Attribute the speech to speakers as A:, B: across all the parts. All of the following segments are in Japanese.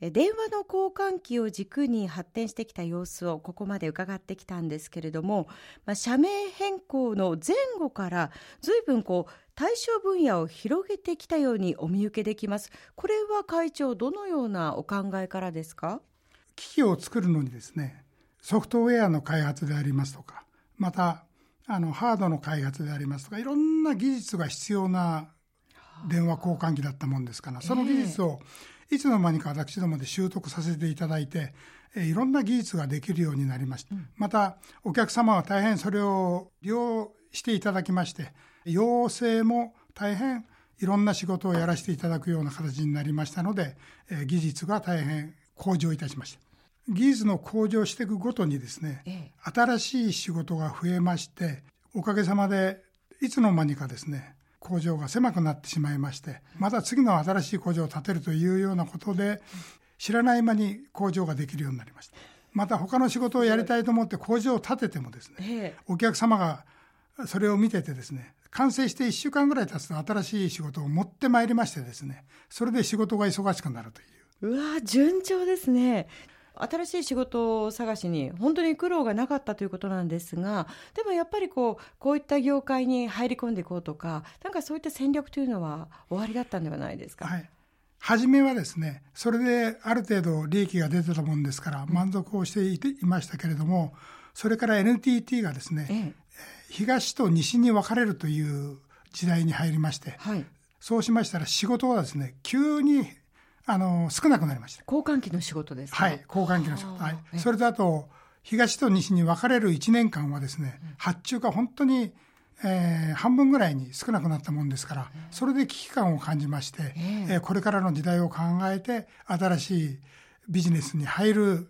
A: 電話の交換機を軸に発展してきた様子をここまで伺ってきたんですけれども、まあ、社名変更の前後から随分こう対象分野を広げてきたようにお見受けできます。これは会長どのようなお考えからですか？
B: 機器を作るのにですねソフトウェアの開発でありますとかまたあのハードの開発でありますとかいろんな技術が必要な電話交換機だったもんですからその技術を、えーいつの間にか私どもで習得させていただいて、えいろんな技術ができるようになりました。うん、また、お客様は大変それを利用していただきまして、要請も大変いろんな仕事をやらせていただくような形になりましたので、え技術が大変向上いたしました。技術の向上していくごとにですね、ええ、新しい仕事が増えまして、おかげさまでいつの間にかですね、工場が狭くなってしまいましてまた次の新しい工場を建てるというようなことで知らない間に工場ができるようになりました。また他の仕事をやりたいと思って工場を建ててもですねお客様がそれを見ててですね完成して1週間ぐらい経つと新しい仕事を持ってまいりましてですねそれで仕事が忙しくなるという。
A: うわ順調ですね新しい仕事を探しに本当に苦労がなかったということなんですがでもやっぱりこうこういった業界に入り込んでいこうとかなんかそういった戦略というのは終わりだったんではないですか？
B: はい。初めはですねそれである程度利益が出てたもんですから満足をしていていましたけれどもそれから NTT がですね、ええ、東と西に分かれるという時代に入りまして、はい、そうしましたら仕事はですね急にあの少なくなりました。
A: 交換機の仕事です
B: はい交換機の仕事、はい、それとあと東と西に分かれる1年間はですね、発注が本当に、えー、半分ぐらいに少なくなったもんですから、それで危機感を感じまして、えー、これからの時代を考えて新しいビジネスに入る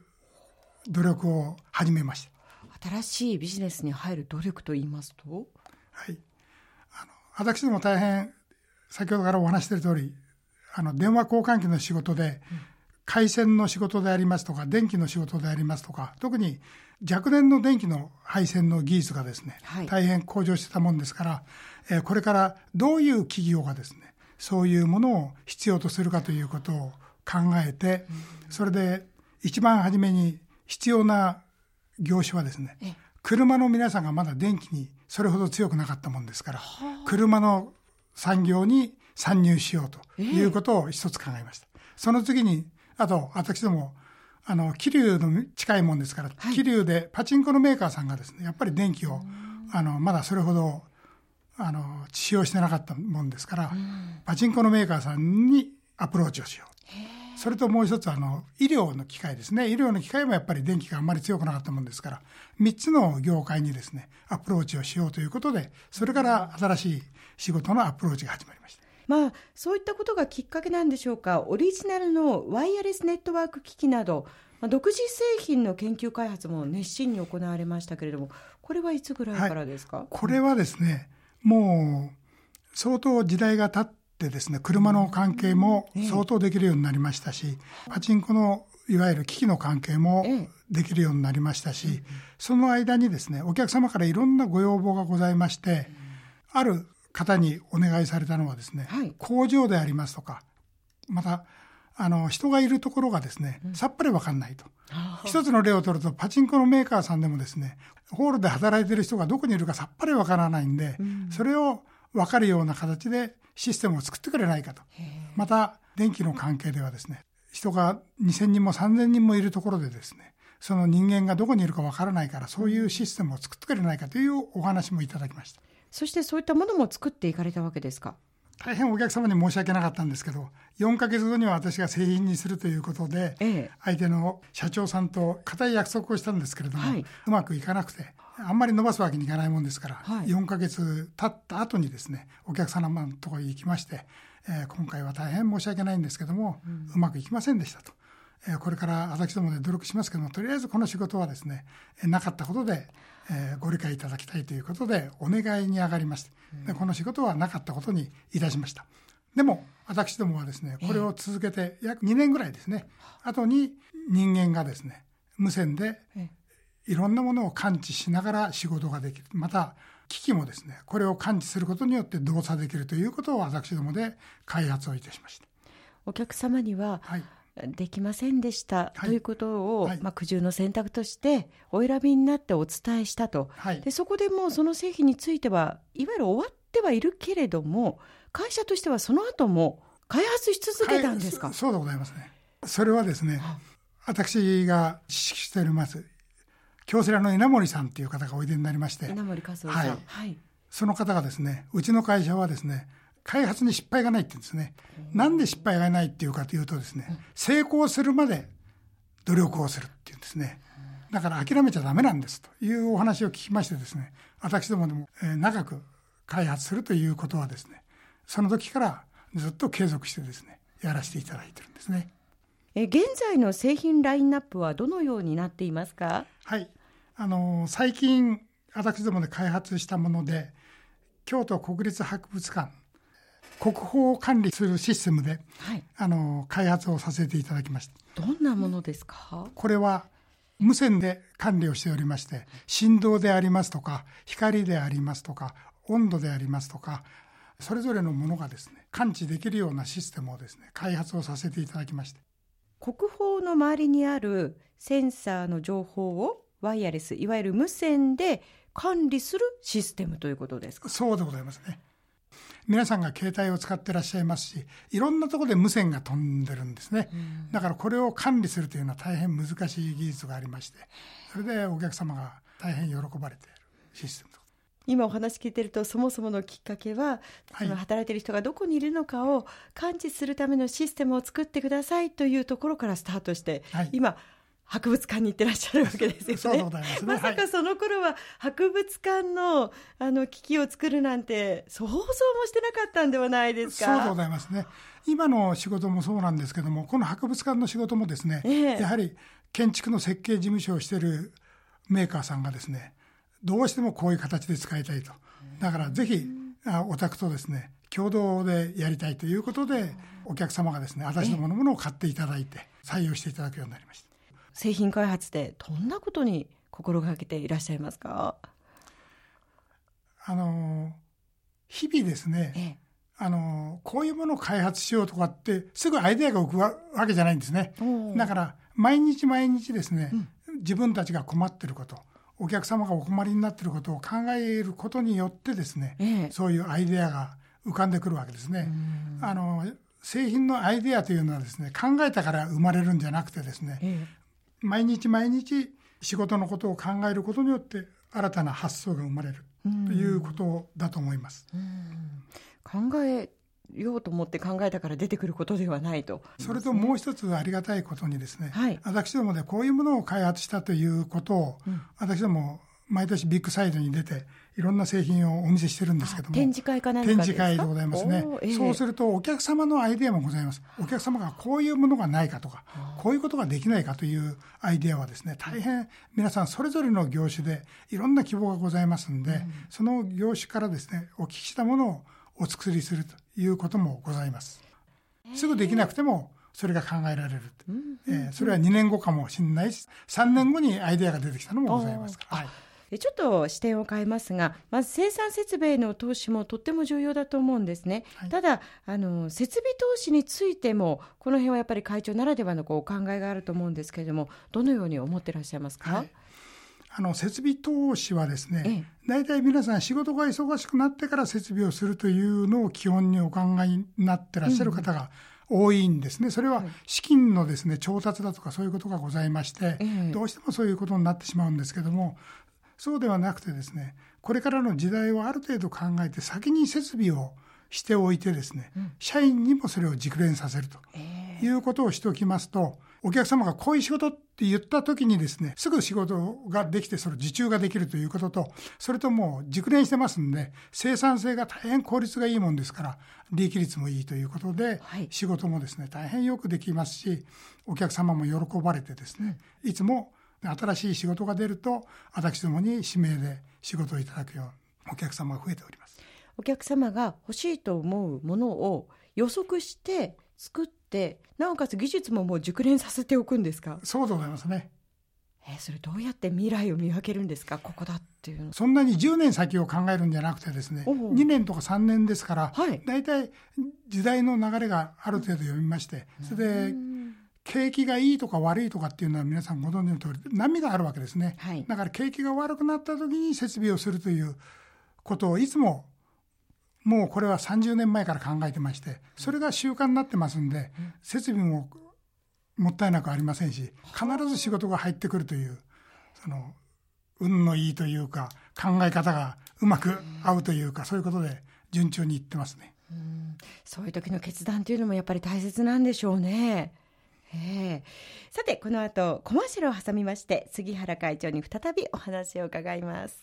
B: 努力を始めまし
A: た。新しいビジネスに入る努力と言いますと？
B: はい。あの私ども大変先ほどからお話している通りあの電話交換機の仕事で、回線の仕事でありますとか電気の仕事でありますとか特に若年の電気の配線の技術がですね、はい、大変向上してたもんですから、えー、これからどういう企業がですねそういうものを必要とするかということを考えて、うん、それで一番初めに必要な業種はですね車の皆さんがまだ電気にそれほど強くなかったもんですから車の産業に参入しようということを一つ考えました。えー、その次に、あと、私ども、あの、桐生の近いもんですから、はい、桐生でパチンコのメーカーさんがですね、やっぱり電気を、あの、まだそれほど、あの、使用してなかったもんですから、パチンコのメーカーさんにアプローチをしよう。それともう一つ、あの、医療の機械ですね。医療の機械もやっぱり電気があんまり強くなかったもんですから、三つの業界にですね、アプローチをしようということで、それから新しい仕事のアプローチが始まりました。
A: まあ、そういったことがきっかけなんでしょうか、オリジナルのワイヤレスネットワーク機器など、まあ、独自製品の研究開発も熱心に行われましたけれども、これはいつぐらいからですか、はい、
B: これはですね、もう相当時代が経ってですね、車の関係も相当できるようになりましたし、パチンコのいわゆる機器の関係もできるようになりましたし、その間にですね、お客様からいろんなご要望がございまして、ある方にお願いされたのはですね、はい、工場でありますとか、また、あの、人がいるところがですね、さっぱりわかんないと。一つの例を取ると、パチンコのメーカーさんでもですね、ホールで働いてる人がどこにいるかさっぱりわからないんで、うん、それをわかるような形でシステムを作ってくれないかと。また、電気の関係ではですね、人が2000人も3000人もいるところでですね、その人間がどこにいるかわからないから、そういうシステムを作ってくれないかというお話もいただきました。
A: そしてそういったものも作っていかれたわけですか？
B: 大変お客様に申し訳なかったんですけど4か月後には私が製品にするということで、ええ、相手の社長さんと固い約束をしたんですけれども、はい、うまくいかなくてあんまり伸ばすわけにいかないもんですから、はい、4か月経った後にですねお客様のところに行きまして、えー、今回は大変申し訳ないんですけども、うん、うまくいきませんでしたと。これから私どもで努力しますけどもとりあえずこの仕事はですねなかったことでえー、ご理解いただきたいということでお願いに上がりましてでこの仕事はなかったことにいたしました。でも私どもはですねこれを続けて約2年ぐらいですね。後に人間がですね無線でいろんなものを感知しながら仕事ができる。また機器もですねこれを感知することによって動作できるということを私どもで開発をいたしました。
A: お客様には、はいできませんでした、
B: はい。
A: ということを、
B: はい。
A: まあ、苦渋の選択としてお選びになってお伝えしたと、
B: はい。
A: でそこでもうその製品についてはいわゆる終わってはいるけれども会社としてはその後も開発し続けたんですか、
B: はい。そそうでございますね。それはですね私が指揮しております京セラの稲森さんっていう方がおいでになりまして。
A: 稲森和夫さん。
B: はい。
A: はい。
B: その方がですねうちの会社はですね開発に失敗がないって言うんですね。なんで失敗がないっていうかというとですね成功するまで努力をするっていうんですね。だから諦めちゃダメなんですというお話を聞きましてですね私どもでも、えー長く開発するということはですねその時からずっと継続してですねやらせていただいてるんですね。
A: え現在の製品ラインナップはどのようになっていますか？
B: はい。あのー最近私どもで開発したもので京都国立博物館国宝を管理するシステムで
A: はい。
B: あのー開発をさせていただきました。
A: どんなものですか？
B: これは無線で管理をしておりまして振動でありますとか光でありますとか温度でありますとかそれぞれのものがですね感知できるようなシステムをですね開発をさせていただきまして。
A: 国宝の周りにあるセンサーの情報をワイヤレスいわゆる無線で管理するシステムということですか？
B: そうでございますね皆さんが携帯を使ってらっしゃいますしいろんなところで無線が飛んでるんですね、だからこれを管理するというのは大変難しい技術がありましてそれでお客様が大変喜ばれているシステムと。
A: 今お話聞いてるとそもそものきっかけは、
B: はい。
A: その働いている人がどこにいるのかを感知するためのシステムを作ってくださいというところからスタートして、
B: はい。
A: 今博物館に行ってらっしゃるわけですよね。
B: ますね
A: まさかその頃は博物館のあの機器を作るなんて想像もしてなかったんではないですか？
B: そうでございますね。今の仕事もそうなんですけども、この博物館の仕事もですね、
A: ええ
B: やはり建築の設計事務所をしているメーカーさんがですね、どうしてもこういう形で使いたいと。だからぜひ、あお宅とですね、共同でやりたいということで、お客様がですね、私どものものを買っていただいて、採用していただくようになりました。
A: 製品開発でどんなことに心がけていらっしゃいますか？
B: あの、日々ですね、
A: ええ
B: あの、こういうものを開発しようとかって、すぐアイデアが浮くわわけじゃないんですね。だから、毎日毎日ですね、自分たちが困ってること、お客様がお困りになっていることを考えることによってですね、
A: ええ
B: そういうアイデアが浮かんでくるわけですね。あの、製品のアイデアというのはですね、考えたから生まれるんじゃなくてですね、
A: え
B: 毎日毎日仕事のことを考えることによって新たな発想が生まれるということだと思います。
A: え考えようと思って考えたから出てくることではないと。
B: それともう一つありがたいことにですね、
A: はい
B: 私どもでこういうものを開発したということを、私ども毎年ビッグサイドに出ていろんな製品をお見せしてるんですけども
A: 展示会か何か
B: 展示会でございますね。
A: ええ。
B: そうするとお客様のアイデアもございます。お客様がこういうものがないかとかこういうことができないかというアイデアはですね大変皆さんそれぞれの業種でいろんな希望がございますんで、その業種からですねお聞きしたものをお作りするということもございます。すぐできなくてもそれが考えられる、えーそれは2年後かもしれないし3年後にアイデアが出てきたのもございますから、はい。
A: でちょっと視点を変えますが、まず生産設備への投資もとっても重要だと思うんですね。
B: はい
A: ただあの、設備投資についても、この辺はやっぱり会長ならではのこうお考えがあると思うんですけれども、どのように思ってらっしゃいますか？
B: はいあの設備投資はです
A: え
B: ね、大体皆さん仕事が忙しくなってから設備をするというのを基本にお考えになってらっしゃる方が多いんですね。それは資金のですね、調達だとかそういうことがございまして
A: ええ、
B: どうしてもそういうことになってしまうんですけども、そうではなくてですね、これからの時代をある程度考えて先に設備をしておいてですね、社員にもそれを熟練させると。いうことをしておきますと、お客様がこういう仕事って言った時にですね、すぐ仕事ができて、それ受注ができるということと、それともう熟練してますんで、生産性が大変効率がいいもんですから、利益率もいいということで、
A: はい。
B: 仕事もですね、大変よくできますし、お客様も喜ばれてですね、いつも新しい仕事が出ると、私どもに指名で仕事をいただくようなお客様が増えております。
A: お客様が欲しいと思うものを予測して作って、なおかつ技術ももう熟練させておくんですか？
B: そうでございますね。
A: えーそれどうやって未来を見分けるんですか？ここだっていうの。
B: そんなに10年先を考えるんじゃなくてですね、
A: おう
B: 2年とか3年ですから、
A: はい
B: 大体時代の流れがある程度読みまして、それで景気がいいとか悪いとかっていうのは皆さんご存知の通り波があるわけですね、
A: はい
B: だから景気が悪くなった時に設備をするということをいつももうこれは30年前から考えてましてそれが習慣になってますんで設備ももったいなくありませんし必ず仕事が入ってくるというその運のいいというか考え方がうまく合うというかそういうことで順調にいってますね。
A: そういう時の決断というのもやっぱり大切なんでしょうね。ええさてこの後コマーシャルを挟みまして杉原会長に再びお話を伺います。